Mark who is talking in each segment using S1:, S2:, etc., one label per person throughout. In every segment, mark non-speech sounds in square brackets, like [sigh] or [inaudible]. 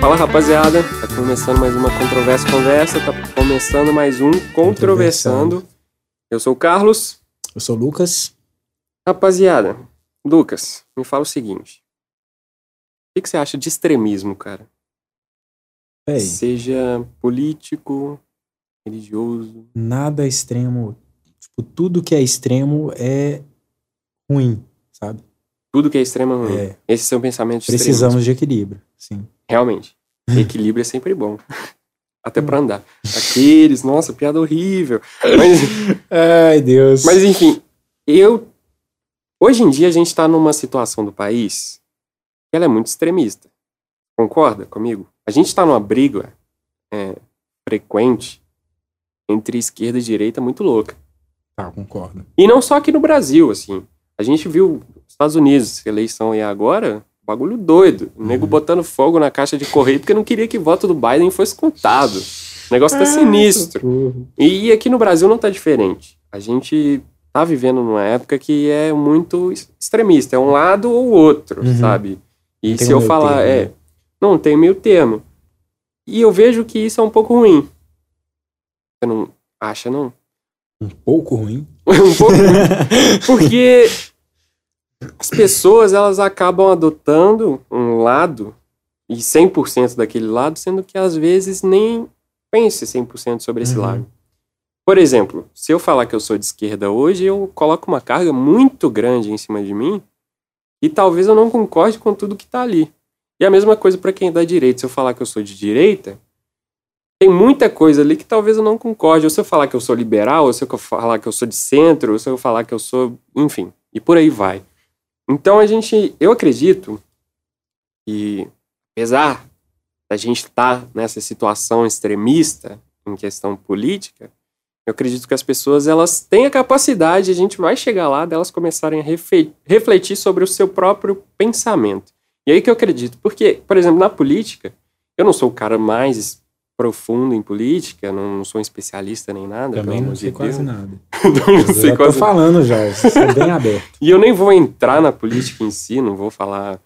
S1: Fala rapaziada, tá começando mais uma Controvérsia Conversa, tá começando mais um Controversando. Eu sou o Carlos.
S2: Eu sou o Lucas.
S1: Rapaziada, Lucas, me fala o seguinte. O que, que você acha de extremismo, cara?
S2: Véi,
S1: Seja político, religioso.
S2: nada extremo. Tipo, tudo que é extremo é ruim, sabe?
S1: Tudo que é extremo é ruim.
S2: É,
S1: Esse é o pensamento
S2: precisamos de equilíbrio, sim.
S1: Realmente. [laughs] Equilíbrio é sempre bom. [laughs] Até pra andar. Aqueles, nossa, piada horrível. Mas, [laughs]
S2: Ai, Deus.
S1: mas enfim, eu. Hoje em dia a gente tá numa situação do país que ela é muito extremista. Concorda comigo? A gente tá numa briga é, frequente entre esquerda e direita muito louca.
S2: Tá, concordo.
S1: E não só aqui no Brasil, assim. A gente viu Estados Unidos, eleição aí agora, bagulho doido. O nego
S2: Uhum.
S1: botando fogo na caixa de correio porque não queria que o voto do Biden fosse contado. O negócio tá
S2: Ah,
S1: sinistro.
S2: socorro.
S1: E aqui no Brasil não tá diferente. A gente tá vivendo numa época que é muito extremista. É um lado ou outro,
S2: Uhum.
S1: sabe? E
S2: tem
S1: se eu falar,
S2: termo,
S1: é,
S2: né?
S1: não tem meio termo. E eu vejo que isso é um pouco ruim. Você não acha, não?
S2: Um pouco ruim. [laughs]
S1: um pouco [laughs] porque as pessoas elas acabam adotando um lado e 100% daquele lado, sendo que às vezes nem pense 100% sobre esse
S2: Uhum.
S1: lado. Por exemplo, se eu falar que eu sou de esquerda hoje, eu coloco uma carga muito grande em cima de mim e talvez eu não concorde com tudo que tá ali. E a mesma coisa para quem é da direita. Se eu falar que eu sou de direita, tem muita coisa ali que talvez eu não concorde. Ou se eu falar que eu sou liberal, ou se eu falar que eu sou de centro, ou se eu falar que eu sou. Enfim, e por aí vai. Então a gente. Eu acredito que, apesar da gente estar nessa situação extremista em questão política, eu acredito que as pessoas elas têm a capacidade, a gente vai chegar lá, delas começarem a refletir sobre o seu próprio pensamento. E aí que eu acredito. Porque, por exemplo, na política, eu não sou o cara mais profundo em política, não sou um especialista nem nada.
S2: Também não sei
S1: de
S2: quase nada. [laughs]
S1: Não
S2: Eu
S1: sei
S2: tô
S1: quase
S2: falando já, [laughs] isso é bem aberto.
S1: e eu nem vou entrar na política em si, não vou falar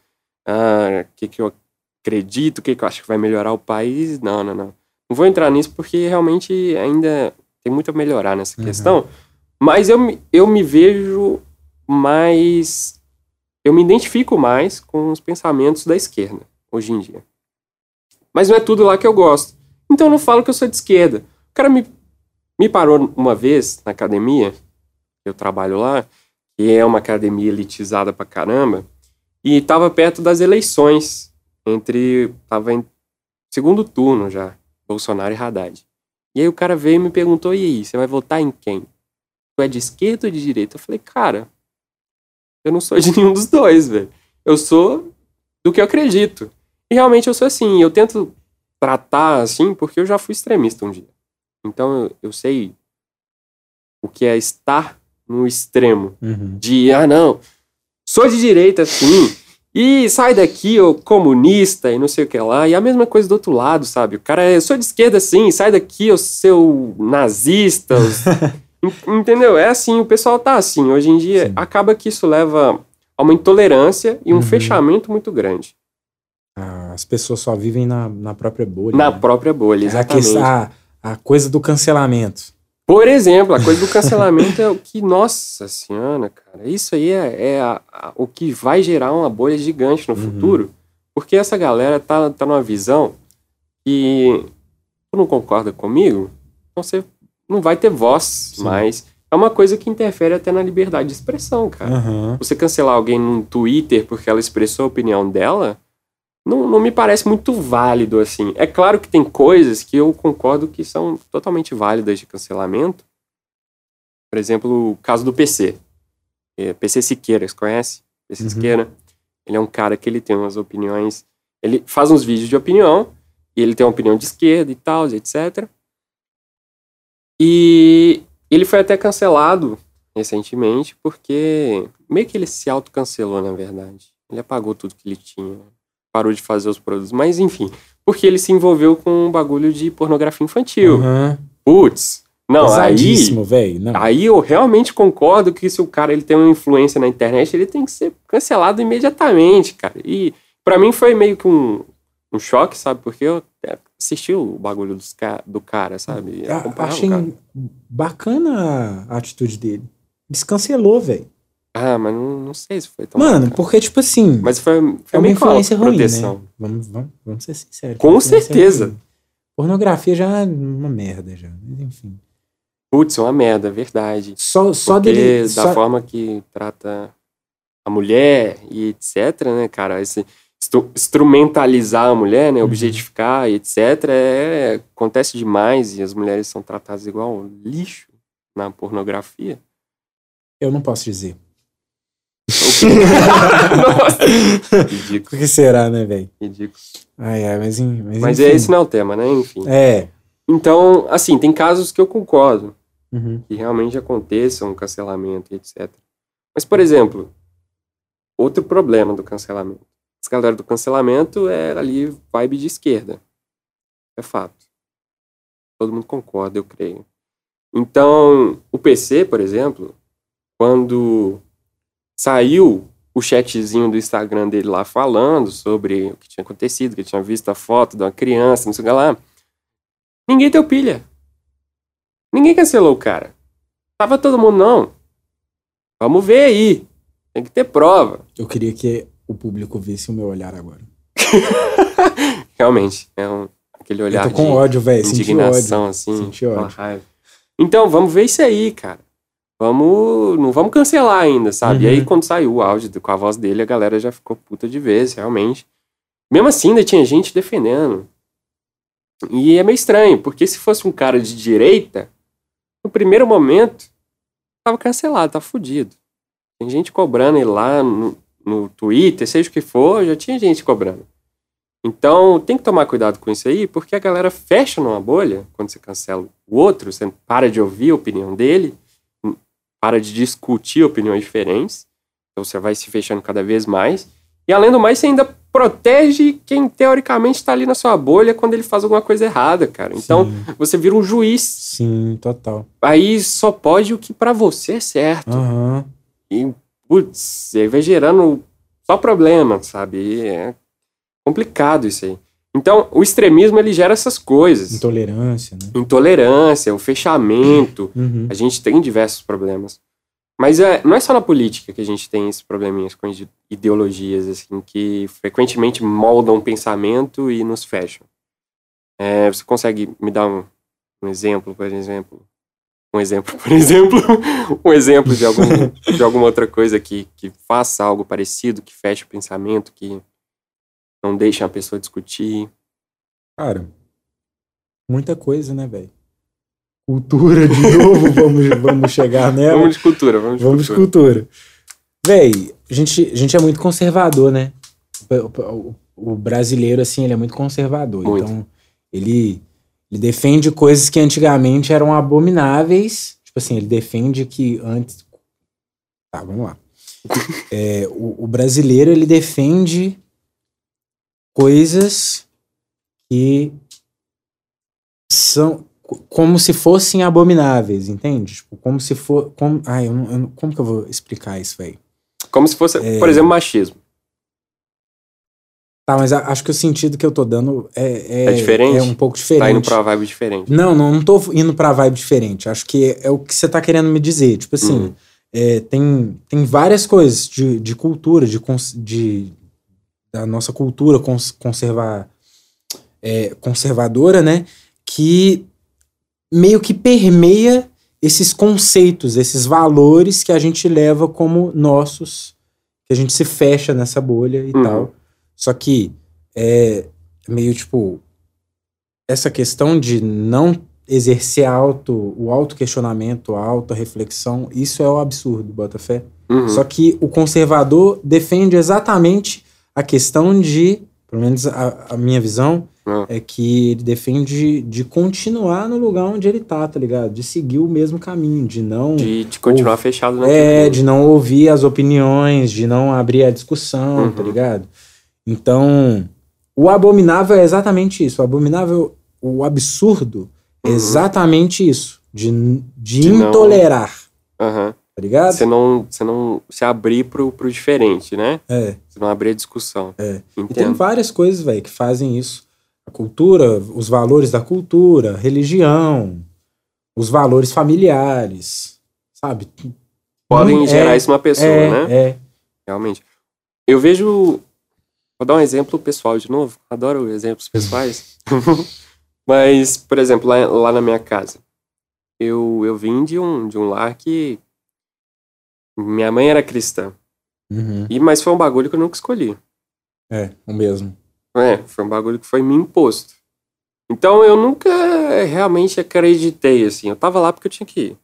S1: ah, o que, que eu acredito, o que, que eu acho que vai melhorar o país. Não, não, não. Não vou entrar nisso porque realmente ainda tem muito a melhorar nessa
S2: Uhum.
S1: questão. Mas eu, eu me vejo mais. Eu me identifico mais com os pensamentos da esquerda, hoje em dia. Mas não é tudo lá que eu gosto. Então eu não falo que eu sou de esquerda. O cara me, me parou uma vez na academia, eu trabalho lá, que é uma academia elitizada pra caramba, e tava perto das eleições, entre, tava em segundo turno já, Bolsonaro e Haddad. E aí o cara veio e me perguntou, e aí, você vai votar em quem? Tu é de esquerda ou de direita? Eu falei, cara, eu não sou de nenhum dos dois, velho. Eu sou do que eu acredito. E realmente eu sou assim, eu tento tratar assim porque eu já fui extremista um dia. Então eu, eu sei o que é estar no extremo
S2: Uhum.
S1: de, ah, não, sou de direita, sim, e sai daqui, ô comunista, e não sei o que lá, e a mesma coisa do outro lado, sabe? O cara é, sou de esquerda, sim, sai daqui, ô seu nazista, [laughs] entendeu? É assim, o pessoal tá assim, hoje em dia,
S2: Sim.
S1: acaba que isso leva a uma intolerância e um
S2: Uhum.
S1: fechamento muito grande,
S2: As pessoas só vivem na, na própria bolha.
S1: na
S2: né?
S1: própria bolha,
S2: É
S1: exatamente.
S2: a, a coisa do cancelamento.
S1: Por exemplo, a coisa do [laughs] cancelamento é o que, nossa senhora, cara, isso aí é, é a- a- o que vai gerar uma bolha gigante no
S2: Uhum.
S1: futuro, porque essa galera tá, tá numa visão que tu não concorda comigo, então você não vai ter voz
S2: Sim.
S1: mais. É uma coisa que interfere até na liberdade de expressão, cara.
S2: Aham.
S1: Você cancelar alguém no Twitter porque ela expressou a opinião dela, não, não me parece muito válido, assim. É claro que tem coisas que eu concordo que são totalmente válidas de cancelamento. Por exemplo, o caso do PC. É, PC Siqueira, você conhece? PC
S2: Uhum.
S1: Siqueira. Ele é um cara que ele tem umas opiniões... Ele faz uns vídeos de opinião, e ele tem uma opinião de esquerda e tal, etc. E ele foi até cancelado recentemente, porque meio que ele se autocancelou, na verdade. Ele apagou tudo que ele tinha, parou de fazer os produtos, mas enfim, porque ele se envolveu com um bagulho de pornografia infantil.
S2: Aham.
S1: Putz, não, aí,
S2: velho.
S1: Aí eu realmente concordo que se o cara ele tem uma influência na internet, ele tem que ser cancelado imediatamente, cara. E pra mim foi meio que um um choque, sabe? Porque eu assisti o bagulho dos do cara, sabe?
S2: Eu
S1: o
S2: achei
S1: cara.
S2: bacana a atitude dele. Descancelou, velho.
S1: Ah, mas não, não sei se foi tão
S2: Mano,
S1: bacana.
S2: porque, tipo assim,
S1: Mas foi, foi
S2: é uma influência ruim,
S1: proteção.
S2: né? Vamos, vamos, vamos ser sinceros.
S1: Com certeza.
S2: ruim. Pornografia já é uma merda, já. Mas, enfim.
S1: Putz, é uma merda, é verdade.
S2: Só, só
S1: Porque
S2: dele.
S1: da
S2: só-
S1: forma que trata a mulher e etc, né, cara? Esse instru- instrumentalizar a mulher, né?
S2: Uhum.
S1: Objetificar e etc. É, acontece demais e as mulheres são tratadas igual lixo na pornografia.
S2: Eu não posso dizer.
S1: Nossa! [laughs] Ridículo,
S2: Por que será, né, velho?
S1: ridículo.
S2: Ai, ai, mas, mas,
S1: Mas
S2: enfim.
S1: é esse não é o tema, né? Enfim.
S2: É.
S1: Então, assim, tem casos que eu concordo.
S2: Uhum.
S1: que realmente aconteça um cancelamento e etc. Mas, por exemplo, outro problema do cancelamento. Essa galera do cancelamento é ali vibe de esquerda. É fato. Todo mundo concorda, eu creio. Então, o PC, por exemplo, quando saiu o chatzinho do Instagram dele lá falando sobre o que tinha acontecido, que tinha visto a foto de uma criança, não sei o que lá, ninguém deu pilha. Ninguém cancelou o cara. Tava todo mundo, não. Vamos ver aí. Tem que ter prova.
S2: Eu queria que o público visse o meu olhar agora. [laughs]
S1: Realmente, é um, aquele olhar
S2: eu tô com
S1: de
S2: ódio, velho.
S1: Indignação,
S2: ódio.
S1: assim.
S2: Senti ódio.
S1: raiva. Então, vamos ver isso aí, cara. Vamos. Não vamos cancelar ainda, sabe? E
S2: Uhum.
S1: aí, quando saiu o áudio com a voz dele, a galera já ficou puta de vez, realmente. Mesmo assim, ainda tinha gente defendendo. E é meio estranho, porque se fosse um cara de direita, no primeiro momento, tava cancelado, tava fudido. Tem gente cobrando ele lá no, no Twitter, seja o que for, já tinha gente cobrando. Então, tem que tomar cuidado com isso aí, porque a galera fecha numa bolha quando você cancela o outro, você para de ouvir a opinião dele, para de discutir opiniões diferentes, então você vai se fechando cada vez mais. E além do mais, você ainda protege quem teoricamente está ali na sua bolha quando ele faz alguma coisa errada, cara. Então,
S2: Sim,
S1: você vira um juiz.
S2: sim, total.
S1: Aí só pode o que pra você é certo.
S2: Aham.
S1: E, putz, aí vai gerando só problema, sabe? E é complicado isso aí. Então, o extremismo, ele gera essas coisas.
S2: Intolerância, né?
S1: Intolerância, o fechamento.
S2: Uhum.
S1: A gente tem diversos problemas. Mas é, não é só na política que a gente tem esses probleminhas com ide- ideologias, assim, que frequentemente moldam o pensamento e nos fecham. É, você consegue me dar um, um exemplo, por exemplo? Um exemplo, [laughs] por exemplo? um exemplo de, algum, [laughs] de alguma outra coisa que, que faça algo parecido, que feche o pensamento, que não deixa a pessoa discutir.
S2: Cara, muita coisa, né, velho? Cultura de novo, [laughs] vamos, vamos chegar nela.
S1: Vamos de cultura, vamos de
S2: Vamos
S1: cultura.
S2: cultura. Véi, a gente, a gente é muito conservador, né? O, o- o brasileiro, assim, ele é muito conservador.
S1: Muito.
S2: Então, ele, ele defende coisas que antigamente eram abomináveis. Tipo assim, ele defende que antes. Tá, vamos lá. [laughs] É, o, o brasileiro, ele defende coisas que são co- como se fossem abomináveis, entende? Tipo, como se for. Como, ai, eu não- eu não- como que eu vou explicar isso, velho?
S1: Como se fosse,
S2: É.
S1: por exemplo, machismo.
S2: Tá, mas acho que o sentido que eu tô dando é, é,
S1: É diferente?
S2: É um pouco diferente.
S1: Tá indo pra vibe diferente.
S2: Não, não, não tô indo pra vibe diferente. Acho que é o que você tá querendo me dizer. Tipo assim,
S1: Uhum.
S2: é, tem, tem várias coisas de, de cultura, de, de da nossa cultura cons, conservar, é, conservadora, né? Que meio que permeia esses conceitos, esses valores que a gente leva como nossos, que a gente se fecha nessa bolha e
S1: Uhum.
S2: tal. Só que é meio tipo essa questão de não exercer auto, o auto-questionamento, a auto-reflexão, isso é o absurdo, Botafé.
S1: Uhum.
S2: Só que o conservador defende exatamente a questão de, pelo menos a, a minha visão,
S1: Ah.
S2: é que ele defende de continuar no lugar onde ele tá, tá ligado? De seguir o mesmo caminho, de não.
S1: De, de continuar fechado na
S2: É, de não ouvir as opiniões, de não abrir a discussão,
S1: Uhum.
S2: tá ligado? Então, o abominável é exatamente isso. O abominável, o absurdo é
S1: Uhum.
S2: exatamente isso. De, de,
S1: De não-
S2: intolerar. Tá ligado?
S1: Você não, você não se abrir pro, pro diferente, né?
S2: É.
S1: Você não abrir a discussão.
S2: É. E tem
S1: Entendo.
S2: várias coisas, velho, que fazem isso. A cultura, os valores da cultura, religião, os valores familiares, sabe?
S1: Podem
S2: É,
S1: gerar isso numa pessoa,
S2: é,
S1: né?
S2: É.
S1: Realmente. Eu vejo. Vou dar um exemplo pessoal de novo. Adoro exemplos pessoais. [laughs] Mas, por exemplo, lá, lá na minha casa, eu, eu vim de um, de um lar que. Minha mãe era cristã.
S2: Uhum.
S1: E, mas foi um bagulho que eu nunca escolhi.
S2: É, o mesmo.
S1: É, foi um bagulho que foi me imposto. Então eu nunca realmente acreditei, assim. Eu tava lá porque eu tinha que ir.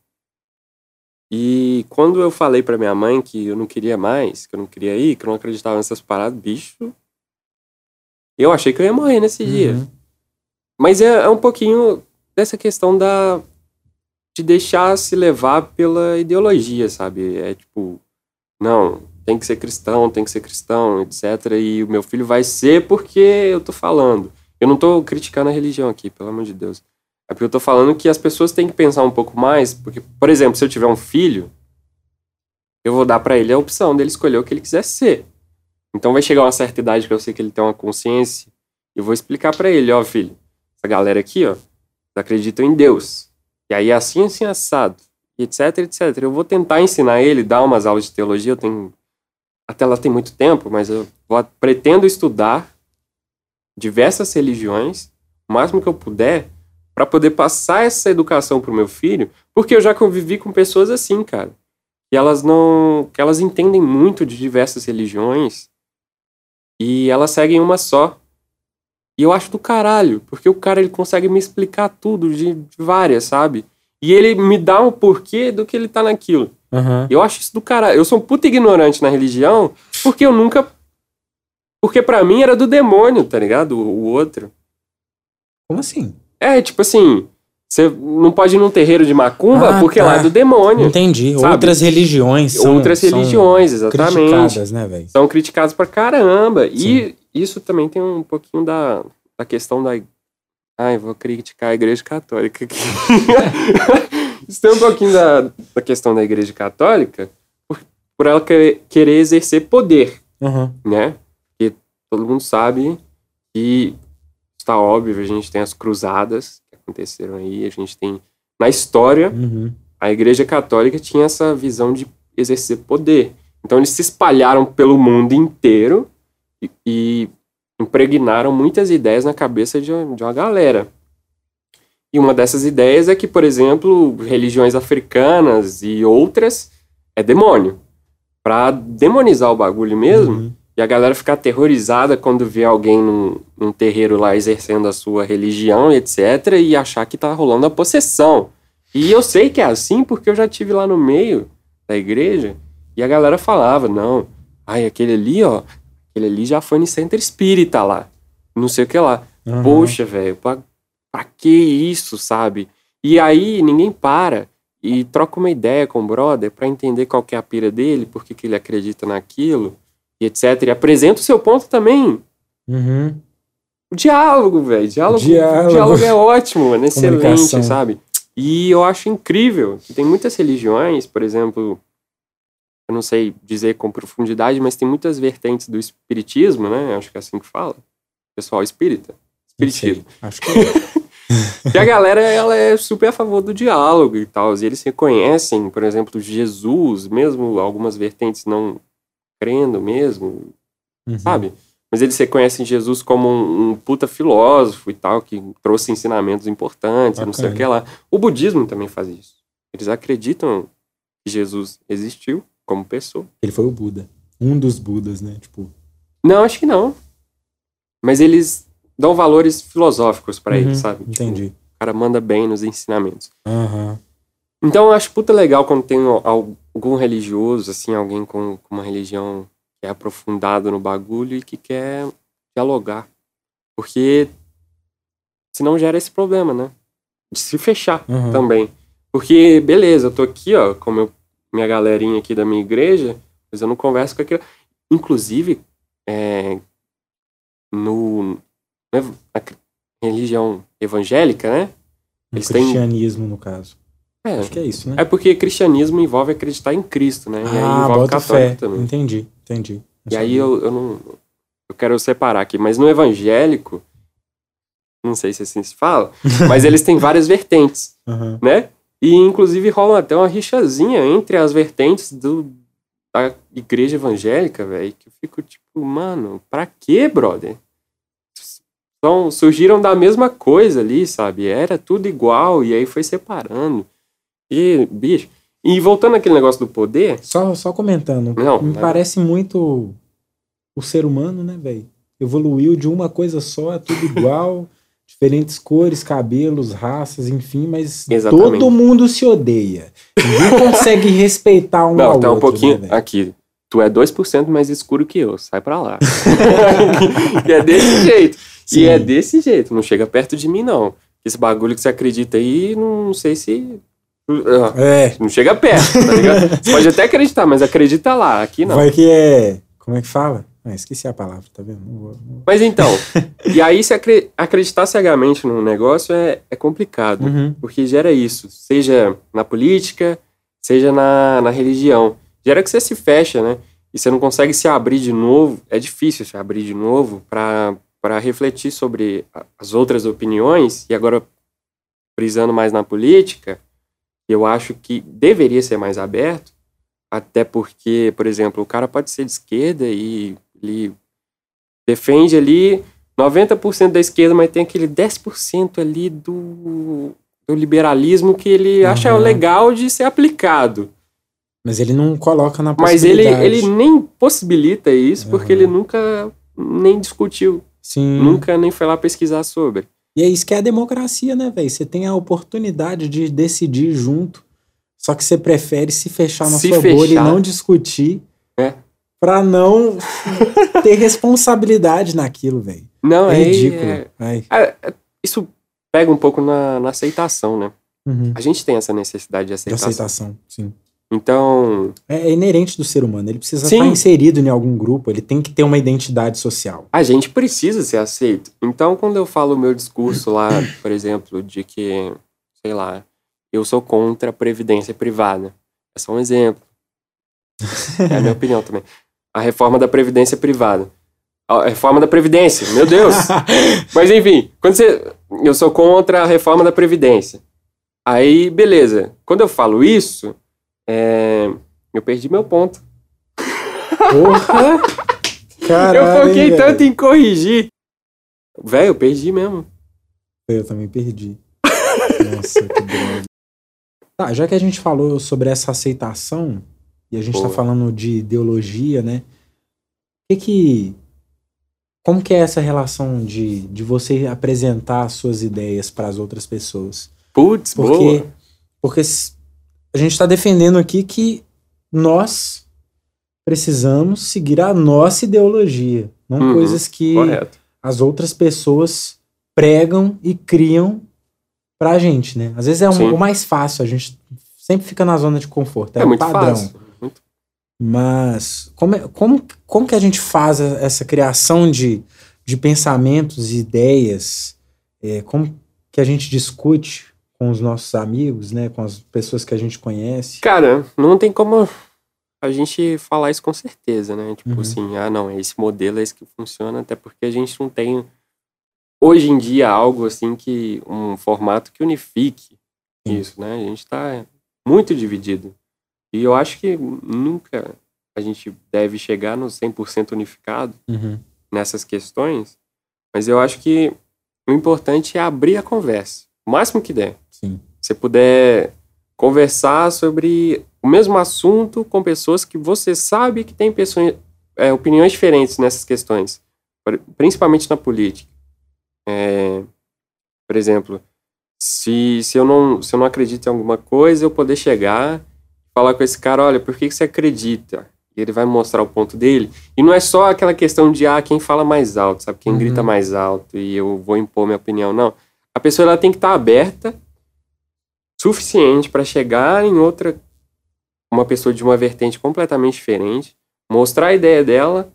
S1: E quando eu falei pra minha mãe que eu não queria mais, que eu não queria ir, que eu não acreditava nessas paradas, bicho. Eu achei que eu ia morrer nesse dia.
S2: Uhum.
S1: Mas é, é um pouquinho dessa questão da. De deixar se levar pela ideologia, sabe? É tipo, não, tem que ser cristão, tem que ser cristão, etc. E o meu filho vai ser porque eu tô falando. Eu não tô criticando a religião aqui, pelo amor de Deus. É porque eu tô falando que as pessoas têm que pensar um pouco mais, porque, por exemplo, se eu tiver um filho, eu vou dar pra ele a opção dele escolher o que ele quiser ser. Então vai chegar uma certa idade que eu sei que ele tem uma consciência, e eu vou explicar pra ele, ó, filho, essa galera aqui, ó, acreditam em Deus. E aí assim, assim, assado. Etc, etc. Eu vou tentar ensinar ele, dar umas aulas de teologia, eu tenho... Até lá tem muito tempo, mas eu vou- pretendo estudar diversas religiões, o máximo que eu puder, para poder passar essa educação pro meu filho, porque eu já convivi com pessoas assim, cara. E elas não. que elas entendem muito de diversas religiões e elas seguem uma só. E eu acho do caralho, porque o cara ele consegue me explicar tudo de, de várias, sabe? E ele me dá um porquê do que ele tá naquilo.
S2: Uhum.
S1: Eu acho isso do caralho. Eu sou um puta ignorante na religião, porque eu nunca. Porque pra mim era do demônio, tá ligado? O, o outro.
S2: Como assim?
S1: É, tipo assim, você não pode ir num terreiro de macumba
S2: Ah,
S1: porque
S2: tá.
S1: lá é do demônio.
S2: Entendi.
S1: Sabe?
S2: Outras religiões são.
S1: Outras
S2: são
S1: religiões, exatamente.
S2: Criticadas, né, velho?
S1: São criticados pra caramba. E. isso também tem um pouquinho da, da questão da. Ai, vou criticar a igreja católica aqui. [laughs] isso tem um pouquinho da, da questão da igreja católica por, por ela que- querer exercer poder.
S2: Uhum.
S1: né? Porque todo mundo sabe que está óbvio, a gente tem as cruzadas que aconteceram aí, a gente tem na história
S2: Uhum.
S1: a Igreja Católica tinha essa visão de exercer poder. Então eles se espalharam pelo mundo inteiro e, e impregnaram muitas ideias na cabeça de, de uma galera. E uma dessas ideias é que, por exemplo, religiões africanas e outras é demônio. Pra demonizar o bagulho mesmo,
S2: Uhum.
S1: e a galera ficar aterrorizada quando vê alguém num, num terreiro lá exercendo a sua religião, etc., e achar que tá rolando a possessão. E eu sei que é assim porque eu já tive lá no meio da igreja e a galera falava: não, ai, aquele ali, ó, aquele ali já foi no centro espírita lá, não sei o que lá.
S2: Uhum.
S1: Poxa, velho, pra, pra que isso, sabe? E aí ninguém para e troca uma ideia com o brother pra entender qual que é a pira dele, por que que ele acredita naquilo, e etc. E apresenta o seu ponto também.
S2: Uhum.
S1: O diálogo, velho. Diálogo,
S2: Diálogo.
S1: O diálogo é ótimo, mano. [laughs] Excelente, sabe? E eu acho incrível que tem muitas religiões, por exemplo, eu não sei dizer com profundidade, mas tem muitas vertentes do espiritismo, né? Acho que é assim que fala. Pessoal espírita. Espiritismo.
S2: Acho que é. [laughs]
S1: E a galera, ela é super a favor do diálogo e tal. E eles reconhecem, por exemplo, Jesus, mesmo algumas vertentes não crendo mesmo,
S2: Uhum.
S1: sabe? Mas eles reconhecem Jesus como um, um puta filósofo e tal, que trouxe ensinamentos importantes, não sei o que lá. O budismo também faz isso. Eles acreditam que Jesus existiu como pessoa.
S2: Ele foi o Buda. Um dos Budas, né? Tipo.
S1: Não, acho que não. Mas eles dão valores filosóficos pra
S2: Uhum,
S1: ele, sabe? Tipo,
S2: Entendi.
S1: o cara manda bem nos ensinamentos.
S2: Aham.
S1: Então eu acho puta legal quando tem al- algum religioso, assim, alguém com, com uma religião que é aprofundado no bagulho e que quer dialogar. Porque senão gera esse problema, né? De se fechar
S2: Uhum.
S1: também. Porque, beleza, eu tô aqui, ó, com meu, minha galerinha aqui da minha igreja, mas eu não converso com aquilo. Inclusive, é, no, na religião evangélica, né?
S2: No
S1: Eles têm-
S2: cristianismo, no caso.
S1: É,
S2: Acho que é isso, né?
S1: é porque cristianismo envolve acreditar em Cristo, né? e aí
S2: ah,
S1: envolve católico
S2: fé.
S1: também.
S2: Entendi, entendi.
S1: E aí eu, eu não. Eu quero separar aqui, mas no evangélico, não sei se assim se fala, [laughs] mas eles têm várias vertentes,
S2: Aham.
S1: né? E inclusive rola até uma rixazinha entre as vertentes do, da igreja evangélica, velho, que eu fico tipo, mano, pra quê, brother? São, surgiram da mesma coisa ali, sabe? Era tudo igual, e aí foi separando. E, bicho. E voltando àquele negócio do poder,
S2: Só, só comentando.
S1: Não,
S2: me
S1: mas-
S2: parece muito o ser humano, né, velho? Evoluiu de uma coisa só, é tudo igual, [laughs] diferentes cores, cabelos, raças, enfim, mas
S1: Exatamente.
S2: todo mundo se odeia. Ninguém [laughs] consegue respeitar um
S1: Não,
S2: ao
S1: tá um
S2: outro,
S1: pouquinho.
S2: né,
S1: aqui. Tu é 2% mais escuro que eu. Sai pra lá. [laughs] e é desse jeito.
S2: Sim.
S1: E é desse jeito. Não chega perto de mim, não. Esse bagulho que você acredita aí, não sei se. Ah,
S2: É,
S1: Não chega perto, tá ligado? [laughs] Você pode até acreditar, mas acredita lá. Aqui não.
S2: vai que é. Como é que fala? Ah, esqueci a palavra, tá vendo? Não vou- não-
S1: Mas então. [laughs] e aí, se acre- acreditar cegamente num negócio é, é complicado.
S2: Uhum.
S1: porque gera isso, seja na política, seja na, na religião. Gera que você se fecha, né? E você não consegue se abrir de novo. É difícil se abrir de novo para refletir sobre as outras opiniões. E agora, frisando mais na política, eu acho que deveria ser mais aberto, até porque, por exemplo, o cara pode ser de esquerda e ele defende ali 90% da esquerda, mas tem aquele 10% ali do, do liberalismo que ele acha
S2: Aham.
S1: legal de ser aplicado.
S2: Mas ele não coloca na
S1: Mas ele,
S2: possibilidade.
S1: ele nem possibilita isso porque
S2: Aham.
S1: ele nunca nem discutiu,
S2: Sim.
S1: nunca nem foi lá pesquisar sobre.
S2: E é isso que é a democracia, né, velho? Você tem a oportunidade de decidir junto. Só que você prefere se fechar na
S1: Se
S2: sua bolha e
S1: fechar.
S2: não discutir. Pra não ter responsabilidade naquilo, velho.
S1: Não,
S2: É
S1: é,
S2: ridículo.
S1: é- é- é- isso pega um pouco na, na aceitação, né?
S2: Uhum.
S1: A gente tem essa necessidade de
S2: De
S1: aceitação.
S2: aceitação, sim.
S1: Então,
S2: É, é inerente do ser humano. Ele precisa
S1: Sim.
S2: estar inserido em algum grupo. Ele tem que ter uma identidade social.
S1: a gente precisa ser aceito. Então, quando eu falo o meu discurso lá, por exemplo, de que, sei lá, eu sou contra a previdência privada. É só um exemplo. É a minha [laughs] opinião também. A reforma da previdência privada. A reforma da previdência, meu Deus! [laughs] Mas enfim, quando você. Eu sou contra a reforma da Previdência. Aí, beleza. Quando eu falo isso, é, eu perdi meu ponto.
S2: Porra! Caralho,
S1: eu foquei tanto em corrigir. Velho, eu perdi mesmo.
S2: Eu também perdi. Nossa, que droga. Tá, já que a gente falou sobre essa aceitação, e a gente tá
S1: Boa.
S2: falando de ideologia, né? Que que. Como que é essa relação de, de você apresentar as suas ideias para as outras pessoas?
S1: Putz,
S2: Porque,
S1: boa.
S2: porque a gente está defendendo aqui que nós precisamos seguir a nossa ideologia, não
S1: Uhum,
S2: coisas que
S1: Correto.
S2: as outras pessoas pregam e criam pra gente, né? Às vezes é um- o mais fácil, a gente sempre fica na zona de conforto, é,
S1: É,
S2: o
S1: muito
S2: padrão.
S1: fácil.
S2: Mas como, é- como, como que a gente faz essa criação de, de pensamentos e ideias? É, como que a gente discute com os nossos amigos, né? Com as pessoas que a gente conhece?
S1: Cara, não tem como a gente falar isso com certeza, né? Tipo
S2: Uhum.
S1: assim, ah, não, esse modelo é esse que funciona, até porque a gente não tem hoje em dia algo assim que um formato que unifique isso, né? A gente tá muito dividido. E eu acho que nunca a gente deve chegar no 100% unificado
S2: Uhum.
S1: nessas questões, mas eu acho que o importante é abrir a conversa, o máximo que der
S2: Sim.
S1: você puder conversar sobre o mesmo assunto com pessoas que você sabe que têm pessoas, é, opiniões diferentes nessas questões, principalmente na política. É, por exemplo, se, se, eu não, se eu não acredito em alguma coisa, eu poder chegar falar com esse cara, olha, por que, que você acredita? E ele vai mostrar o ponto dele. E não é só aquela questão de, ah, quem fala mais alto, sabe? Quem
S2: Uhum.
S1: grita mais alto e eu vou impor minha opinião. Não. A pessoa ela tem que estar aberta suficiente para chegar em outra uma pessoa de uma vertente completamente diferente, mostrar a ideia dela,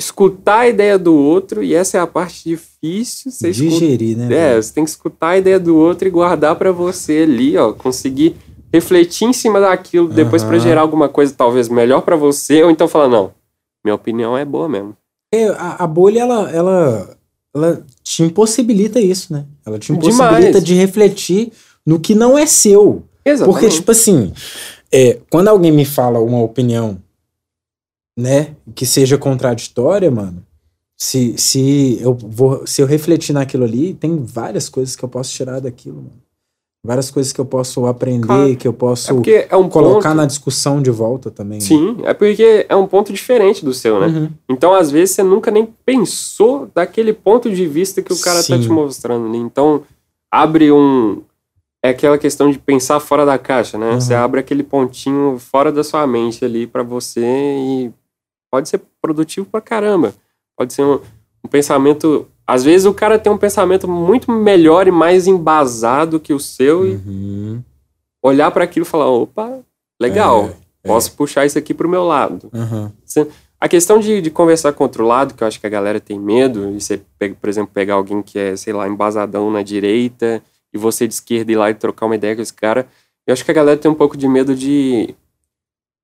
S1: escutar a ideia do outro, e essa é a parte difícil. Você escuta-
S2: Digerir, né?
S1: é, você tem que escutar a ideia do outro e guardar pra você ali, ó, conseguir refletir em cima daquilo depois pra
S2: Aham.
S1: gerar alguma coisa talvez melhor pra você, ou então falar, não, minha opinião é boa mesmo.
S2: É, a, a bolha, ela, ela, ela te impossibilita isso, né? Ela te
S1: Demais.
S2: impossibilita de refletir no que não é seu.
S1: Exatamente.
S2: Porque, tipo assim, é, quando alguém me fala uma opinião, né, que seja contraditória, mano, se, se, eu vou, se eu refletir naquilo ali, tem várias coisas que eu posso tirar daquilo, mano. Várias coisas que eu posso aprender,
S1: Claro.
S2: que eu
S1: é
S2: posso
S1: porque é um
S2: colocar
S1: ponto...
S2: na discussão de volta também. né?
S1: Sim, é porque é um ponto diferente do seu, né?
S2: Uhum.
S1: Então, às vezes, você nunca nem pensou daquele ponto de vista que o cara tá
S2: Sim.
S1: te mostrando ali. Então, abre um. É aquela questão de pensar fora da caixa, né?
S2: Uhum.
S1: Você abre aquele pontinho fora da sua mente ali pra você e pode ser produtivo pra caramba. Pode ser um, um pensamento. Às vezes o cara tem um pensamento muito melhor e mais embasado que o seu e
S2: Uhum.
S1: olhar pra aquilo e falar: opa, legal,
S2: É,
S1: posso puxar isso aqui pro meu lado.
S2: Uhum.
S1: A questão de, de conversar contra o lado, que eu acho que a galera tem medo, e você, pega, por exemplo, pegar alguém que é, sei lá, embasadão na direita, e você de esquerda ir lá e trocar uma ideia com esse cara, eu acho que a galera tem um pouco de medo de,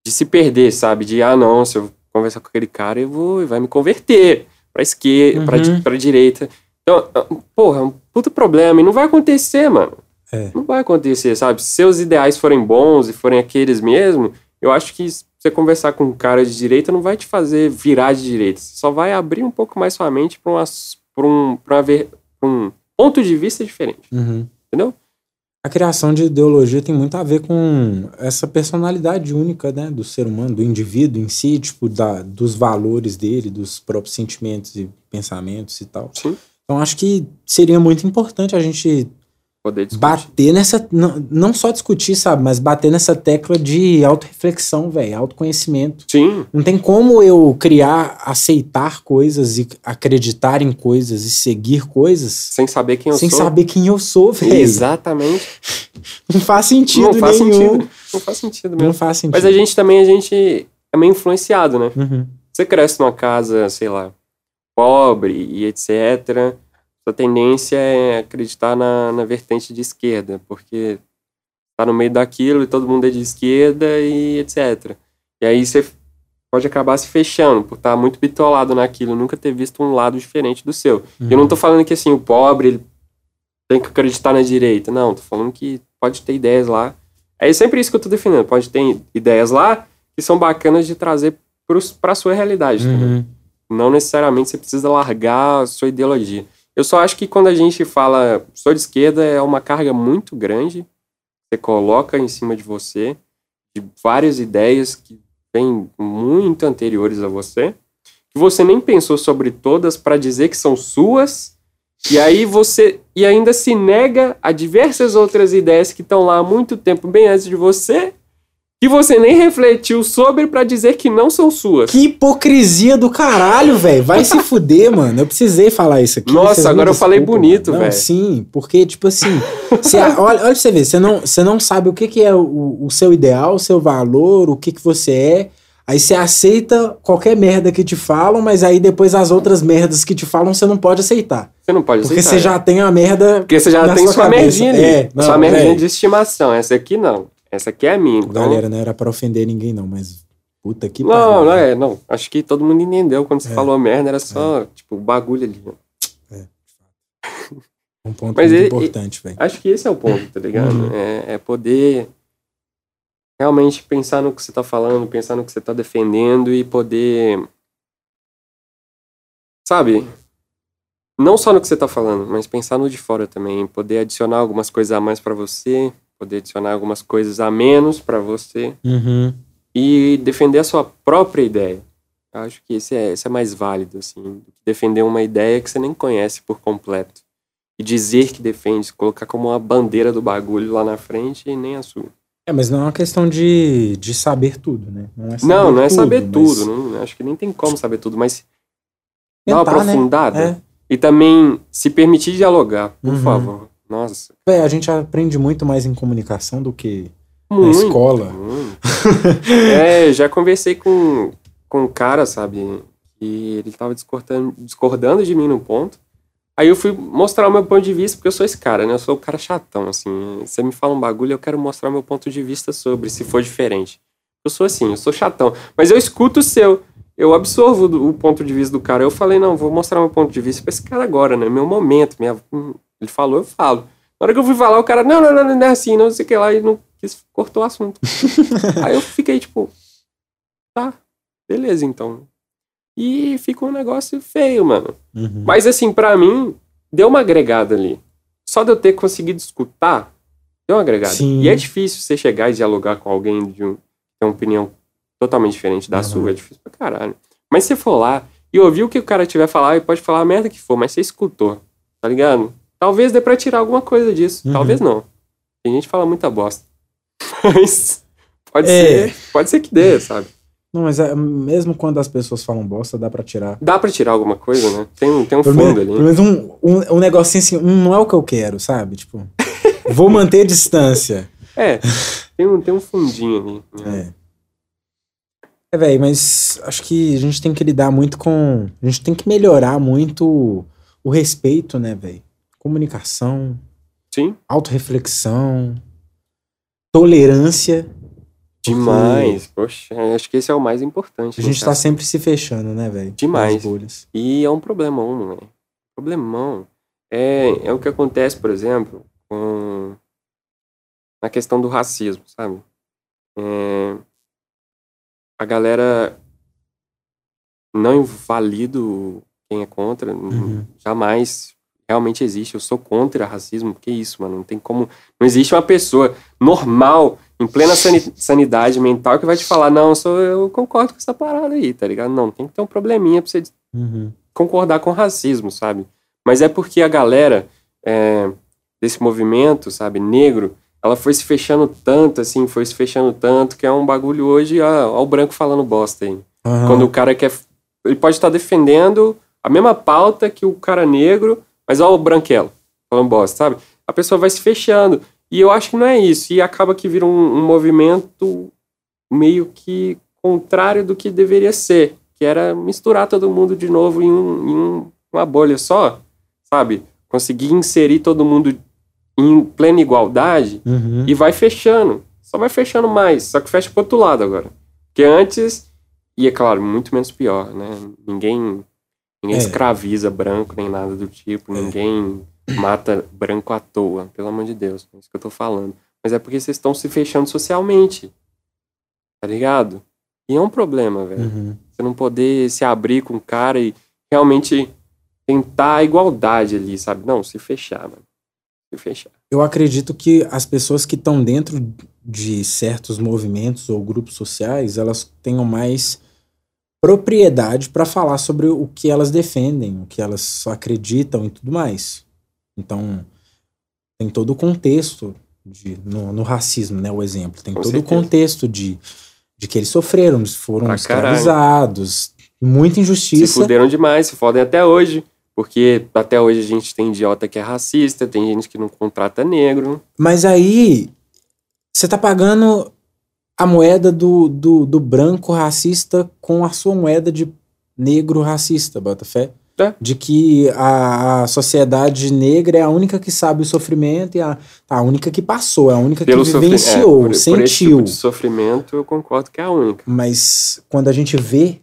S1: de se perder, sabe? De, ah, não, se eu conversar com aquele cara, eu vou, vai me converter pra esquerda,
S2: Uhum.
S1: pra direita. Então, ah, porra, é um puta problema, e não vai acontecer, mano.
S2: É.
S1: Não vai acontecer, sabe? Se seus ideais forem bons e forem aqueles mesmo, eu acho que você conversar com um cara de direita não vai te fazer virar de direita. Você só vai abrir um pouco mais sua mente para um, pra ver- pra um ponto de vista diferente.
S2: Uhum.
S1: Entendeu?
S2: A criação de ideologia tem muito a ver com essa personalidade única, né, do ser humano, do indivíduo em si, tipo, da, dos valores dele, dos próprios sentimentos e pensamentos e tal.
S1: Sim.
S2: Então acho que seria muito importante a gente
S1: Poder discutir.
S2: bater nessa, não, não só discutir, sabe, mas bater nessa tecla de autorreflexão, velho, autoconhecimento.
S1: Sim,
S2: Não tem como eu criar, aceitar coisas e acreditar em coisas e seguir coisas
S1: sem saber quem eu
S2: sem
S1: sou.
S2: saber quem eu sou, velho.
S1: Exatamente. [laughs]
S2: Não faz sentido
S1: não faz
S2: nenhum.
S1: sentido. Não faz sentido
S2: Não
S1: mesmo.
S2: faz sentido.
S1: Mas a gente também, a gente é meio influenciado, né?
S2: Uhum.
S1: Você cresce numa casa, sei lá, pobre e etc., sua tendência é acreditar na, na vertente de esquerda, porque tá no meio daquilo e todo mundo é de esquerda e etc. E aí você pode acabar se fechando por estar muito bitolado naquilo, nunca ter visto um lado diferente do seu. E Eu não tô falando que assim, o pobre tem que acreditar na direita. Não, tô falando que pode ter ideias lá. É sempre isso que eu tô defendendo. Pode ter ideias lá que são bacanas de trazer pra sua realidade.
S2: Uhum.
S1: Não necessariamente você precisa largar a sua ideologia. Eu só acho que quando a gente fala sou de esquerda é uma carga muito grande. Você coloca em cima de você de várias ideias que vêm muito anteriores a você, que você nem pensou sobre todas para dizer que são suas. E aí você e ainda se nega a diversas outras ideias que estão lá há muito tempo bem antes de você, que você nem refletiu sobre para dizer que não são suas.
S2: Que hipocrisia do caralho, velho. Vai se fuder, [laughs] mano. Eu precisei falar isso aqui.
S1: Nossa, agora eu falei bonito, velho.
S2: Sim, porque, tipo assim, você- [laughs] olha, olha pra você ver, você não, você não sabe o que, que é o, o seu ideal, o seu valor, o que, que você é. Aí você aceita qualquer merda que te falam, mas aí depois as outras merdas que te falam você não pode aceitar.
S1: Você não pode
S2: Porque
S1: aceitar,
S2: você
S1: é.
S2: já tem a merda.
S1: Porque você já tem
S2: sua
S1: sua merdinha ali.
S2: É, não,
S1: sua merdinha
S2: véi.
S1: de estimação. Essa aqui não. Essa aqui é a minha. Então,
S2: Galera, não era pra ofender ninguém, não, mas puta que
S1: não, não é, não. Acho que todo mundo entendeu quando você
S2: É.
S1: falou merda, era só, tipo, o bagulho ali. ó.
S2: Um ponto
S1: Mas
S2: muito
S1: ele-
S2: importante, velho.
S1: Acho que esse é o ponto, tá ligado?
S2: Uhum.
S1: É, é poder realmente pensar no que você tá falando, pensar no que você tá defendendo e poder. Sabe? Não só no que você tá falando, mas pensar no de fora também. Poder adicionar algumas coisas a mais pra você, poder adicionar algumas coisas a menos pra você.
S2: Uhum.
S1: e defender a sua própria ideia. Eu acho que esse é, esse é mais válido, assim, defender uma ideia que você nem conhece por completo. E dizer que defende, colocar como uma bandeira do bagulho lá na frente e nem a sua.
S2: É, mas não é uma questão de, de saber tudo, né? Não é saber
S1: não, não é saber
S2: mas
S1: tudo, não, acho que nem tem como saber tudo, mas dá uma
S2: tentar, né?
S1: aprofundada.
S2: É.
S1: E também se permitir dialogar, por
S2: Uhum.
S1: favor. Nossa,
S2: Véi, a gente aprende muito mais em comunicação do que na
S1: muito.
S2: escola.
S1: muito. [laughs] é, já conversei com, com um cara, sabe, que ele tava discordando, discordando de mim no ponto. Aí eu fui mostrar o meu ponto de vista, porque eu sou esse cara, né? Eu sou o cara chatão, assim. Você me fala um bagulho, eu quero mostrar meu ponto de vista sobre, se for diferente. Eu sou assim, eu sou chatão. Mas eu escuto o seu. Eu absorvo o ponto de vista do cara. Eu falei, não, vou mostrar meu ponto de vista pra esse cara agora, né? Meu momento. Minha... Ele falou, eu falo. Na hora que eu fui falar, o cara, não, não, não, não é assim, não sei o que lá, e não quis, cortou o assunto. [laughs] Aí eu fiquei tipo, tá, beleza então. E ficou um negócio feio, mano.
S2: Uhum.
S1: Mas assim, pra mim, deu uma agregada ali. Só de eu ter conseguido escutar, deu uma agregada.
S2: Sim.
S1: E é difícil você chegar e dialogar com alguém de um, que tem uma opinião totalmente diferente da
S2: Uhum.
S1: sua. É difícil pra caralho. Mas se você for lá e ouvir o que o cara tiver falar, e pode falar a merda que for, mas você escutou, tá ligado? Talvez dê pra tirar alguma coisa disso.
S2: Uhum.
S1: Talvez não. Tem gente que fala muita bosta. [laughs] Mas pode
S2: É.
S1: ser, pode ser que dê, sabe?
S2: Não, mas é, mesmo quando as pessoas falam bosta, dá pra tirar.
S1: Dá pra tirar alguma coisa, né? Tem, um- tem um
S2: Pelo
S1: fundo ali.
S2: pelo menos um, um, um negocinho assim, um não é o que eu quero, sabe? Tipo, [laughs] vou manter distância.
S1: É, [laughs] tem um, tem um fundinho ali. né?
S2: É. É, velho, mas acho que a gente tem que lidar muito com. A gente tem que melhorar muito o respeito, né, velho? Comunicação,
S1: Sim,
S2: autorreflexão, tolerância.
S1: demais. Poxa, acho que esse é o mais importante.
S2: A gente
S1: né,
S2: tá
S1: cara?
S2: sempre se fechando, né, velho?
S1: Demais. E é um problemão, velho. Problemão. É, é o que acontece, por exemplo, com na questão do racismo, sabe? É, a galera não invalido quem é contra,
S2: Uhum.
S1: jamais realmente existe. Eu sou contra racismo, que isso, mano? Não tem como. Não existe uma pessoa normal, em plena sani- sanidade mental, que vai te falar, não, eu, sou, eu concordo com essa parada aí, tá ligado? Não, tem que ter um probleminha pra você
S2: Uhum.
S1: concordar com racismo, sabe? Mas é porque a galera é, desse movimento, sabe, negro, ela foi se fechando tanto, assim, foi se fechando tanto, que é um bagulho hoje, ó, ó o branco falando bosta aí.
S2: Aham.
S1: Quando o cara quer. Ele pode estar defendendo a mesma pauta que o cara negro, mas ó o branquelo falando bosta, sabe? A pessoa vai se fechando. E eu acho que não é isso. E acaba que vira um, um movimento meio que contrário do que deveria ser. Que era misturar todo mundo de novo em, um- em um- uma bolha só, sabe? Conseguir inserir todo mundo em plena igualdade
S2: Uhum.
S1: e vai fechando. Só vai fechando mais. Só que fecha pro outro lado agora. Porque antes, e é claro, muito menos pior, né? Ninguém, ninguém
S2: É.
S1: escraviza branco nem nada do tipo. Ninguém mata branco à toa. Pelo amor de Deus. É isso que eu tô falando. Mas é porque vocês estão se fechando socialmente. Tá ligado? E é um problema, velho.
S2: Uhum.
S1: Você não poder se abrir com o cara e realmente tentar a igualdade ali, sabe? Não, se fechar, mano. Se fechar.
S2: Eu acredito que as pessoas que estão dentro de certos movimentos ou grupos sociais, elas tenham mais propriedade para falar sobre o que elas defendem, o que elas acreditam e tudo mais. Então, tem todo o contexto de, no, no racismo, né? O exemplo. Tem
S1: Com
S2: todo
S1: certeza.
S2: o contexto de, de que eles sofreram, foram
S1: Pra caralho.
S2: escravizados, muita
S1: Se
S2: injustiça.
S1: fuderam demais, se fodem até hoje. Porque até hoje a gente tem idiota que é racista, tem gente que não contrata negro.
S2: Mas aí você tá pagando a moeda do, do, do branco racista com a sua moeda de negro racista, Botafé.
S1: É.
S2: De que a, a sociedade negra é a única que sabe o sofrimento e a, a única que passou, é a única que
S1: Pelo sofri-
S2: vivenciou,
S1: é, por, por esse tipo
S2: sentiu.
S1: de sofrimento, eu concordo que é a única.
S2: Mas quando a gente vê,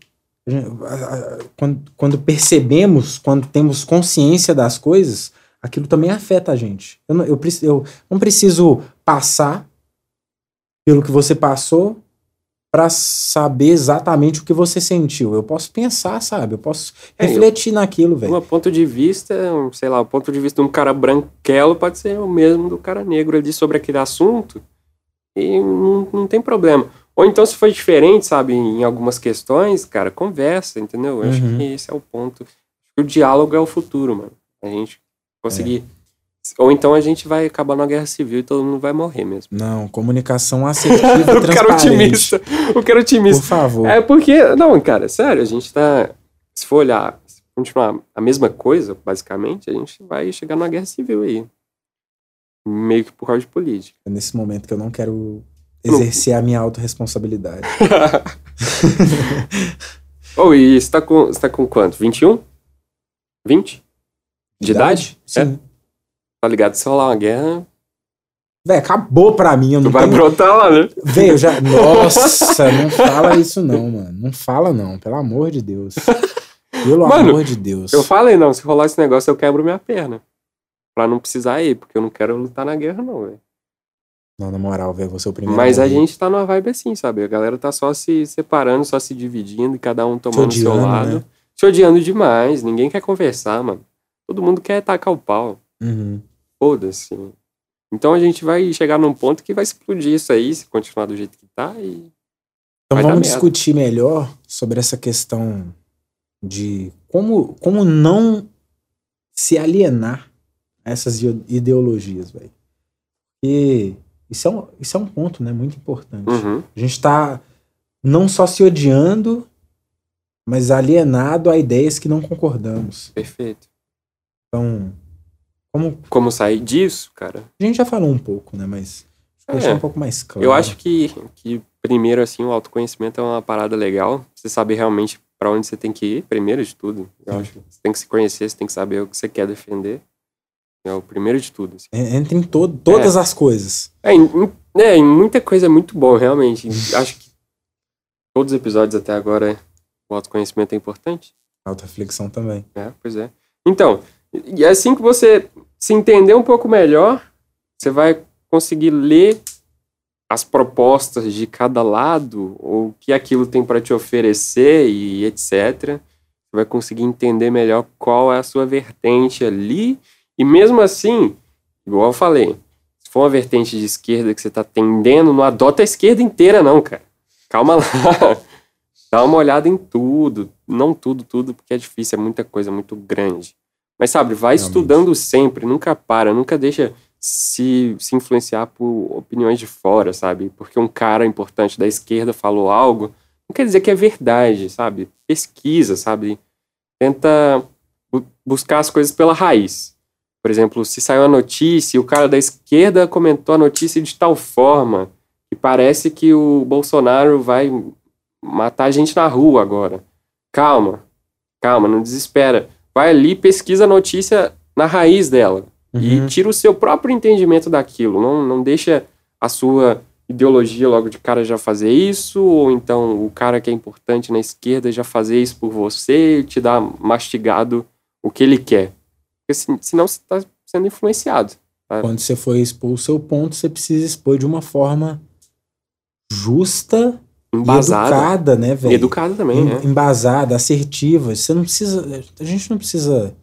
S2: quando, quando percebemos, quando temos consciência das coisas, aquilo também afeta a gente. Eu não, eu, eu não preciso passar pelo que você passou para saber exatamente o que você sentiu. Eu posso pensar, sabe? Eu posso
S1: É, eu-
S2: refletir naquilo, velho.
S1: Um ponto de vista, um, sei lá, o ponto de vista de um cara branquelo pode ser o mesmo do cara negro ali sobre aquele assunto e não, não tem problema. Ou então, se for diferente, sabe, em algumas questões, cara, conversa, entendeu? Eu acho
S2: Uhum.
S1: que esse é o ponto. O diálogo é o futuro, mano. A gente conseguir. Ou então a gente vai acabar numa guerra civil e todo mundo vai morrer mesmo.
S2: Não, comunicação assertiva e [laughs]
S1: o cara
S2: transparente.
S1: otimista. O cara
S2: Por
S1: otimista.
S2: favor.
S1: É porque, não, cara, sério, a gente tá. Se for olhar, se continuar a mesma coisa, basicamente, a gente vai chegar numa guerra civil aí. Meio que por causa de política.
S2: É nesse momento que eu não quero exercer a minha autorresponsabilidade. [laughs]
S1: Ô, e você tá com, você tá com quanto? 21? 20? De idade?
S2: Sim.
S1: É. Tá ligado? Se rolar uma guerra,
S2: Véi, acabou pra mim. Eu
S1: tu
S2: não
S1: vai
S2: tenho...
S1: brotar lá, né?
S2: Véi, eu já. [laughs] Nossa, não fala isso não, mano. Não fala não, pelo amor de Deus. Pelo
S1: Mano,
S2: amor de Deus.
S1: Eu falei, não, se rolar esse negócio eu quebro minha perna. Pra não precisar ir, porque eu não quero lutar na guerra, não, velho.
S2: Não, na moral, velho, você é o primeiro.
S1: Mas a gente tá numa vibe assim, sabe? A galera tá só se separando, só se dividindo, e cada um tomando o seu
S2: odiando,
S1: lado.
S2: né?
S1: Se odiando demais. Ninguém quer conversar, mano. Todo mundo quer tacar o pau.
S2: Uhum.
S1: Foda-se. Então a gente vai chegar num ponto que vai explodir isso aí, se continuar do jeito que tá. E...
S2: Então vamos discutir melhor sobre essa questão de como, como não se alienar a essas ide- ideologias, velho. E isso é, um, isso é um ponto, né, muito importante.
S1: Uhum.
S2: A gente tá não só se odiando, mas alienado a ideias que não concordamos.
S1: Perfeito.
S2: Então, como
S1: Como sair disso, cara?
S2: a gente já falou um pouco, né, mas
S1: É.
S2: deixar um pouco mais claro.
S1: Eu acho que, que primeiro, assim, o autoconhecimento é uma parada legal. Você saber realmente pra onde você tem que ir, primeiro de tudo. Eu
S2: Sim.
S1: acho. Você tem que se conhecer, você tem que saber o que você quer defender. É o primeiro de tudo. assim.
S2: En- Entra em to todas as coisas.
S1: É, em, em- é, em muita coisa é muito bom, realmente. [laughs] acho que todos os episódios até agora o autoconhecimento é importante.
S2: Auto-reflexão também.
S1: É, pois é. Então, e é assim que você se entender um pouco melhor, você vai conseguir ler as propostas de cada lado, ou o que aquilo tem para te oferecer e etc. Você vai conseguir entender melhor qual é a sua vertente ali. E mesmo assim, igual eu falei, se for uma vertente de esquerda que você tá tendendo, não adota a esquerda inteira, não, cara. Calma lá. [laughs] Dá uma olhada em tudo. Não tudo, tudo, porque é difícil, é muita coisa, muito grande. Mas sabe, vai
S2: Realmente.
S1: estudando sempre, nunca para, nunca deixa se, se influenciar por opiniões de fora, sabe? Porque um cara importante da esquerda falou algo, não quer dizer que é verdade, sabe? Pesquisa, sabe? Tenta bu- buscar as coisas pela raiz. Por exemplo, se saiu a notícia e o cara da esquerda comentou a notícia de tal forma que parece que o Bolsonaro vai matar a gente na rua agora. Calma, calma, não desespera. Vai ali, pesquisa a notícia na raiz dela e
S2: Uhum.
S1: tira o seu próprio entendimento daquilo. Não, não deixa a sua ideologia logo de cara já fazer isso, ou então o cara que é importante na esquerda já fazer isso por você e te dar mastigado o que ele quer. Porque se- senão você está sendo influenciado.
S2: Quando você for expor o seu ponto, você precisa expor de uma forma justa e
S1: Embasada.
S2: educada, né, velho?
S1: Educado também,
S2: Em-
S1: né?
S2: Embasada, assertiva. Você não precisa. A gente não precisa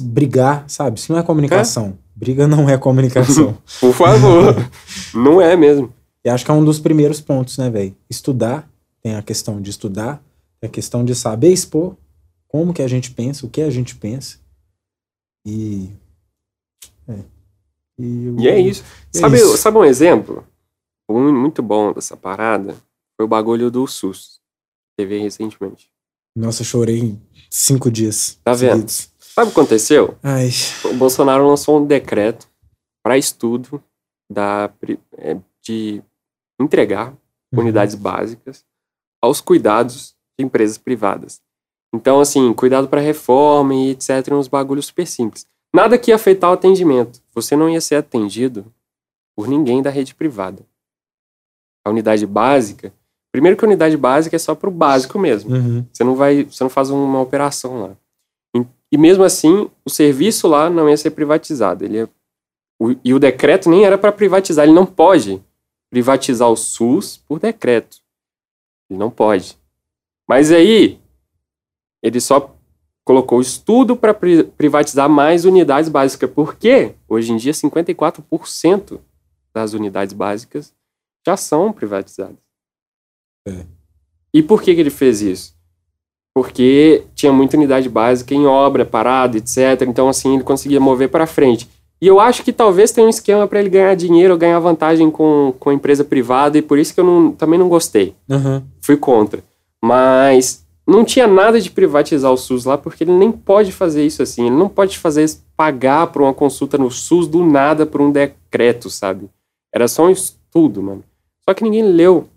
S2: brigar, sabe? Isso não é comunicação. Briga não é comunicação. [laughs]
S1: Por favor. não é mesmo.
S2: e acho que é um dos primeiros pontos, né, velho? Estudar. Tem a questão de estudar, tem a questão de saber expor como que a gente pensa, o que a gente pensa. E. É. E, o-
S1: E é isso.
S2: É
S1: sabe,
S2: isso.
S1: sabe um exemplo? Muito bom dessa parada foi o bagulho do SUS. Teve recentemente.
S2: Nossa, chorei em cinco dias.
S1: Tá vendo?
S2: seguidos.
S1: Sabe o que aconteceu?
S2: Ai.
S1: O Bolsonaro lançou um decreto para estudo da, é, de entregar
S2: Uhum.
S1: unidades básicas aos cuidados de empresas privadas. Então, assim, cuidado para reforma e etc. Uns bagulhos super simples. Nada que ia afetar o atendimento. Você não ia ser atendido por ninguém da rede privada. A unidade básica. Primeiro que a unidade básica é só para o básico mesmo.
S2: Uhum.
S1: Você não vai, você não faz uma operação lá. E, e mesmo assim, o serviço lá não ia ser privatizado. Ele ia- o- e o decreto nem era para privatizar. Ele não pode privatizar o SUS por decreto. Ele não pode. Mas aí, ele só colocou estudo para privatizar mais unidades básicas. Por quê? Hoje em dia, 54% das unidades básicas já são privatizadas.
S2: É.
S1: E por que, que ele fez isso? Porque tinha muita unidade básica em obra, parada, etc. Então, assim, ele conseguia mover para frente. E eu acho que talvez tenha um esquema para ele ganhar dinheiro ou ganhar vantagem com, com a empresa privada, e por isso que eu não- também não gostei.
S2: Uhum.
S1: Fui contra. Mas não tinha nada de privatizar o SUS lá, porque ele nem pode fazer isso assim. Ele não pode fazer pagar por uma consulta no SUS do nada por um decreto, sabe? Era só um estudo, mano. Só que ninguém leu.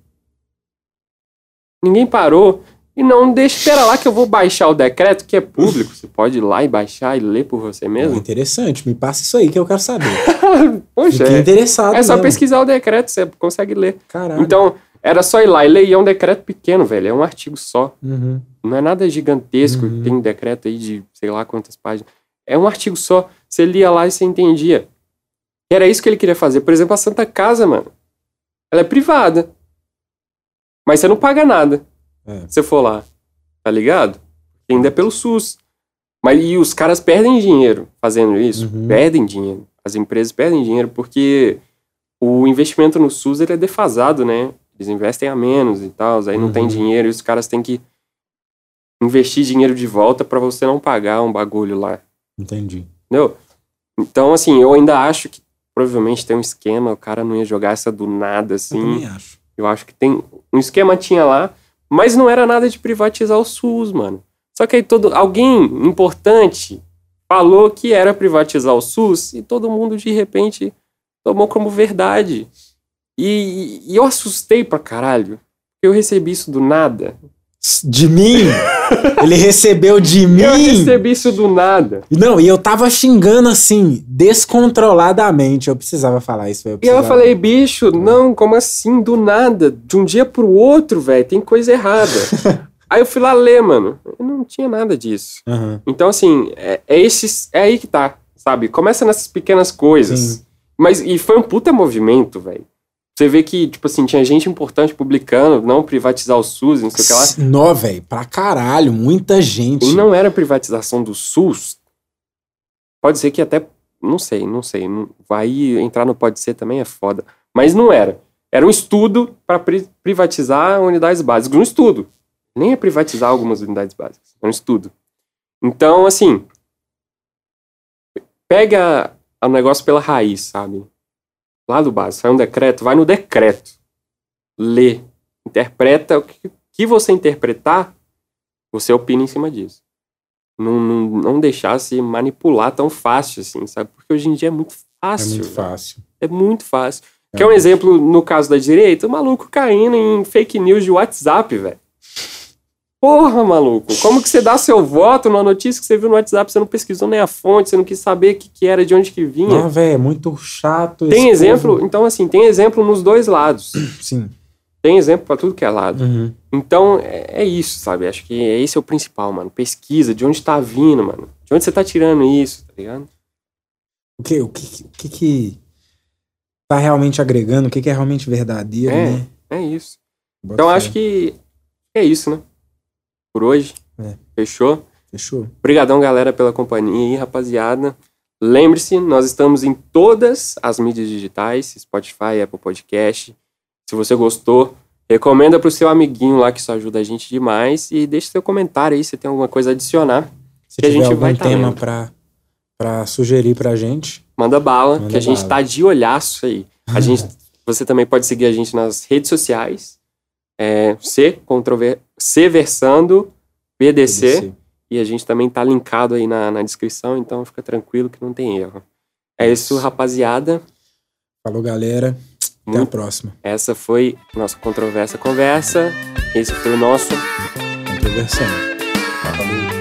S1: Ninguém parou E não deixa, espera lá que eu vou baixar o decreto, que é público. Você pode ir lá e baixar e ler por você
S2: É
S1: mesmo.
S2: interessante, me passa isso aí que eu quero saber. [laughs]
S1: Poxa,
S2: Fiquei
S1: é,
S2: interessado.
S1: é só
S2: mesmo.
S1: pesquisar o decreto, você consegue ler.
S2: Caralho.
S1: Então, era só ir lá e ler. E é um decreto pequeno, velho. É um artigo só.
S2: Uhum.
S1: Não é nada gigantesco.
S2: Uhum.
S1: Tem um decreto aí de sei lá quantas páginas. É um artigo só. Você lia lá e você entendia. E era isso que ele queria fazer. Por exemplo, a Santa Casa, mano. Ela é privada. Mas você não paga nada.
S2: É.
S1: Se você for lá. Tá ligado? Ainda é pelo SUS. Mas e os caras perdem dinheiro fazendo isso.
S2: Uhum.
S1: Perdem dinheiro. As empresas perdem dinheiro porque o investimento no SUS ele é defasado, né? Eles investem a menos e tal, aí não tem
S2: Uhum.
S1: dinheiro e os caras têm que investir dinheiro de volta pra você não pagar um bagulho lá,
S2: Entendi.
S1: entendeu? Então, assim, eu ainda acho que provavelmente tem um esquema, o cara não ia jogar essa do nada,
S2: Eu
S1: assim.
S2: também acho.
S1: Eu acho que tem. Um esquema tinha lá, mas não era nada de privatizar o SUS, mano. Só que aí todo. Alguém importante falou que era privatizar o SUS e todo mundo de repente tomou como verdade. E, e eu assustei pra caralho. Eu recebi isso do nada.
S2: De mim? Ele recebeu de [laughs] mim?
S1: Eu recebi isso do nada.
S2: Não, e eu tava xingando assim, descontroladamente. Eu precisava falar isso. Eu
S1: E eu
S2: precisava.
S1: falei, bicho, não, como assim? Do nada. De um dia pro outro, velho, tem coisa errada. [laughs] aí eu fui lá ler, mano. E não tinha nada disso.
S2: Aham.
S1: Então, assim, é, é, esse, é aí que tá, sabe? Começa nessas pequenas coisas.
S2: Sim.
S1: Mas, e foi um puta movimento, velho. Você vê que, tipo assim, tinha gente importante publicando, não privatizar o SUS, não sei o que lá.
S2: Nó, velho, pra caralho, muita gente.
S1: E não era privatização do SUS. Pode ser que até. Não sei, não sei. não- vai entrar no pode ser também é foda. Mas não era. Era um estudo para privatizar unidades básicas. Um estudo. Nem é privatizar algumas unidades básicas. É um estudo. Então, assim. Pega o negócio pela raiz, sabe? Lá do básico. Sai um decreto, vai no decreto. Lê. Interpreta o que, que você interpretar, você opina em cima disso. Não, não, não deixar se manipular tão fácil assim, sabe? Porque hoje em dia é muito
S2: É
S1: fácil.
S2: muito
S1: velho.
S2: fácil.
S1: É muito fácil.
S2: É
S1: Quer um exemplo no caso da direita? O maluco caindo em fake news de WhatsApp, velho. Porra, maluco. Como que você dá seu voto numa notícia que você viu no WhatsApp, você não pesquisou nem a fonte, você não quis saber o que, que era, de onde que vinha?
S2: Não, velho, é muito chato.
S1: tem exemplo,
S2: povo.
S1: então assim, tem exemplo nos dois lados. [clears throat]
S2: Sim.
S1: Tem exemplo pra tudo que é lado.
S2: Uhum.
S1: Então, é, é isso, sabe? Acho que é- esse é o principal, mano. Pesquisa, de onde tá vindo, mano. De onde você tá tirando isso, tá ligado?
S2: O que, o que, o que que tá realmente agregando, o que que é realmente verdadeiro,
S1: É.
S2: né?
S1: É isso.
S2: Bota
S1: Então,
S2: fé.
S1: acho que é isso, né? Por hoje.
S2: É.
S1: Fechou?
S2: Fechou?
S1: Obrigadão, galera, pela companhia aí, rapaziada. Lembre-se, nós estamos em todas as mídias digitais, Spotify, Apple Podcast. Se você gostou, recomenda pro seu amiguinho lá, que isso ajuda a gente demais. E deixe seu comentário aí, se tem alguma coisa a adicionar.
S2: Se
S1: Que a
S2: tiver
S1: gente
S2: algum
S1: vai tá
S2: tema pra, pra sugerir pra gente,
S1: Manda bala,
S2: Manda
S1: que a gente
S2: bala.
S1: tá de olhaço aí. A [laughs] gente, você também pode seguir a gente nas redes sociais. É, C, C versando, BDC.
S2: PDC.
S1: E a gente também tá linkado aí na, na descrição, então fica tranquilo que não tem erro. É isso, rapaziada.
S2: Falou, galera. Até a próxima.
S1: Essa foi nossa controversa conversa. Esse foi o nosso
S2: Controversão. Falou.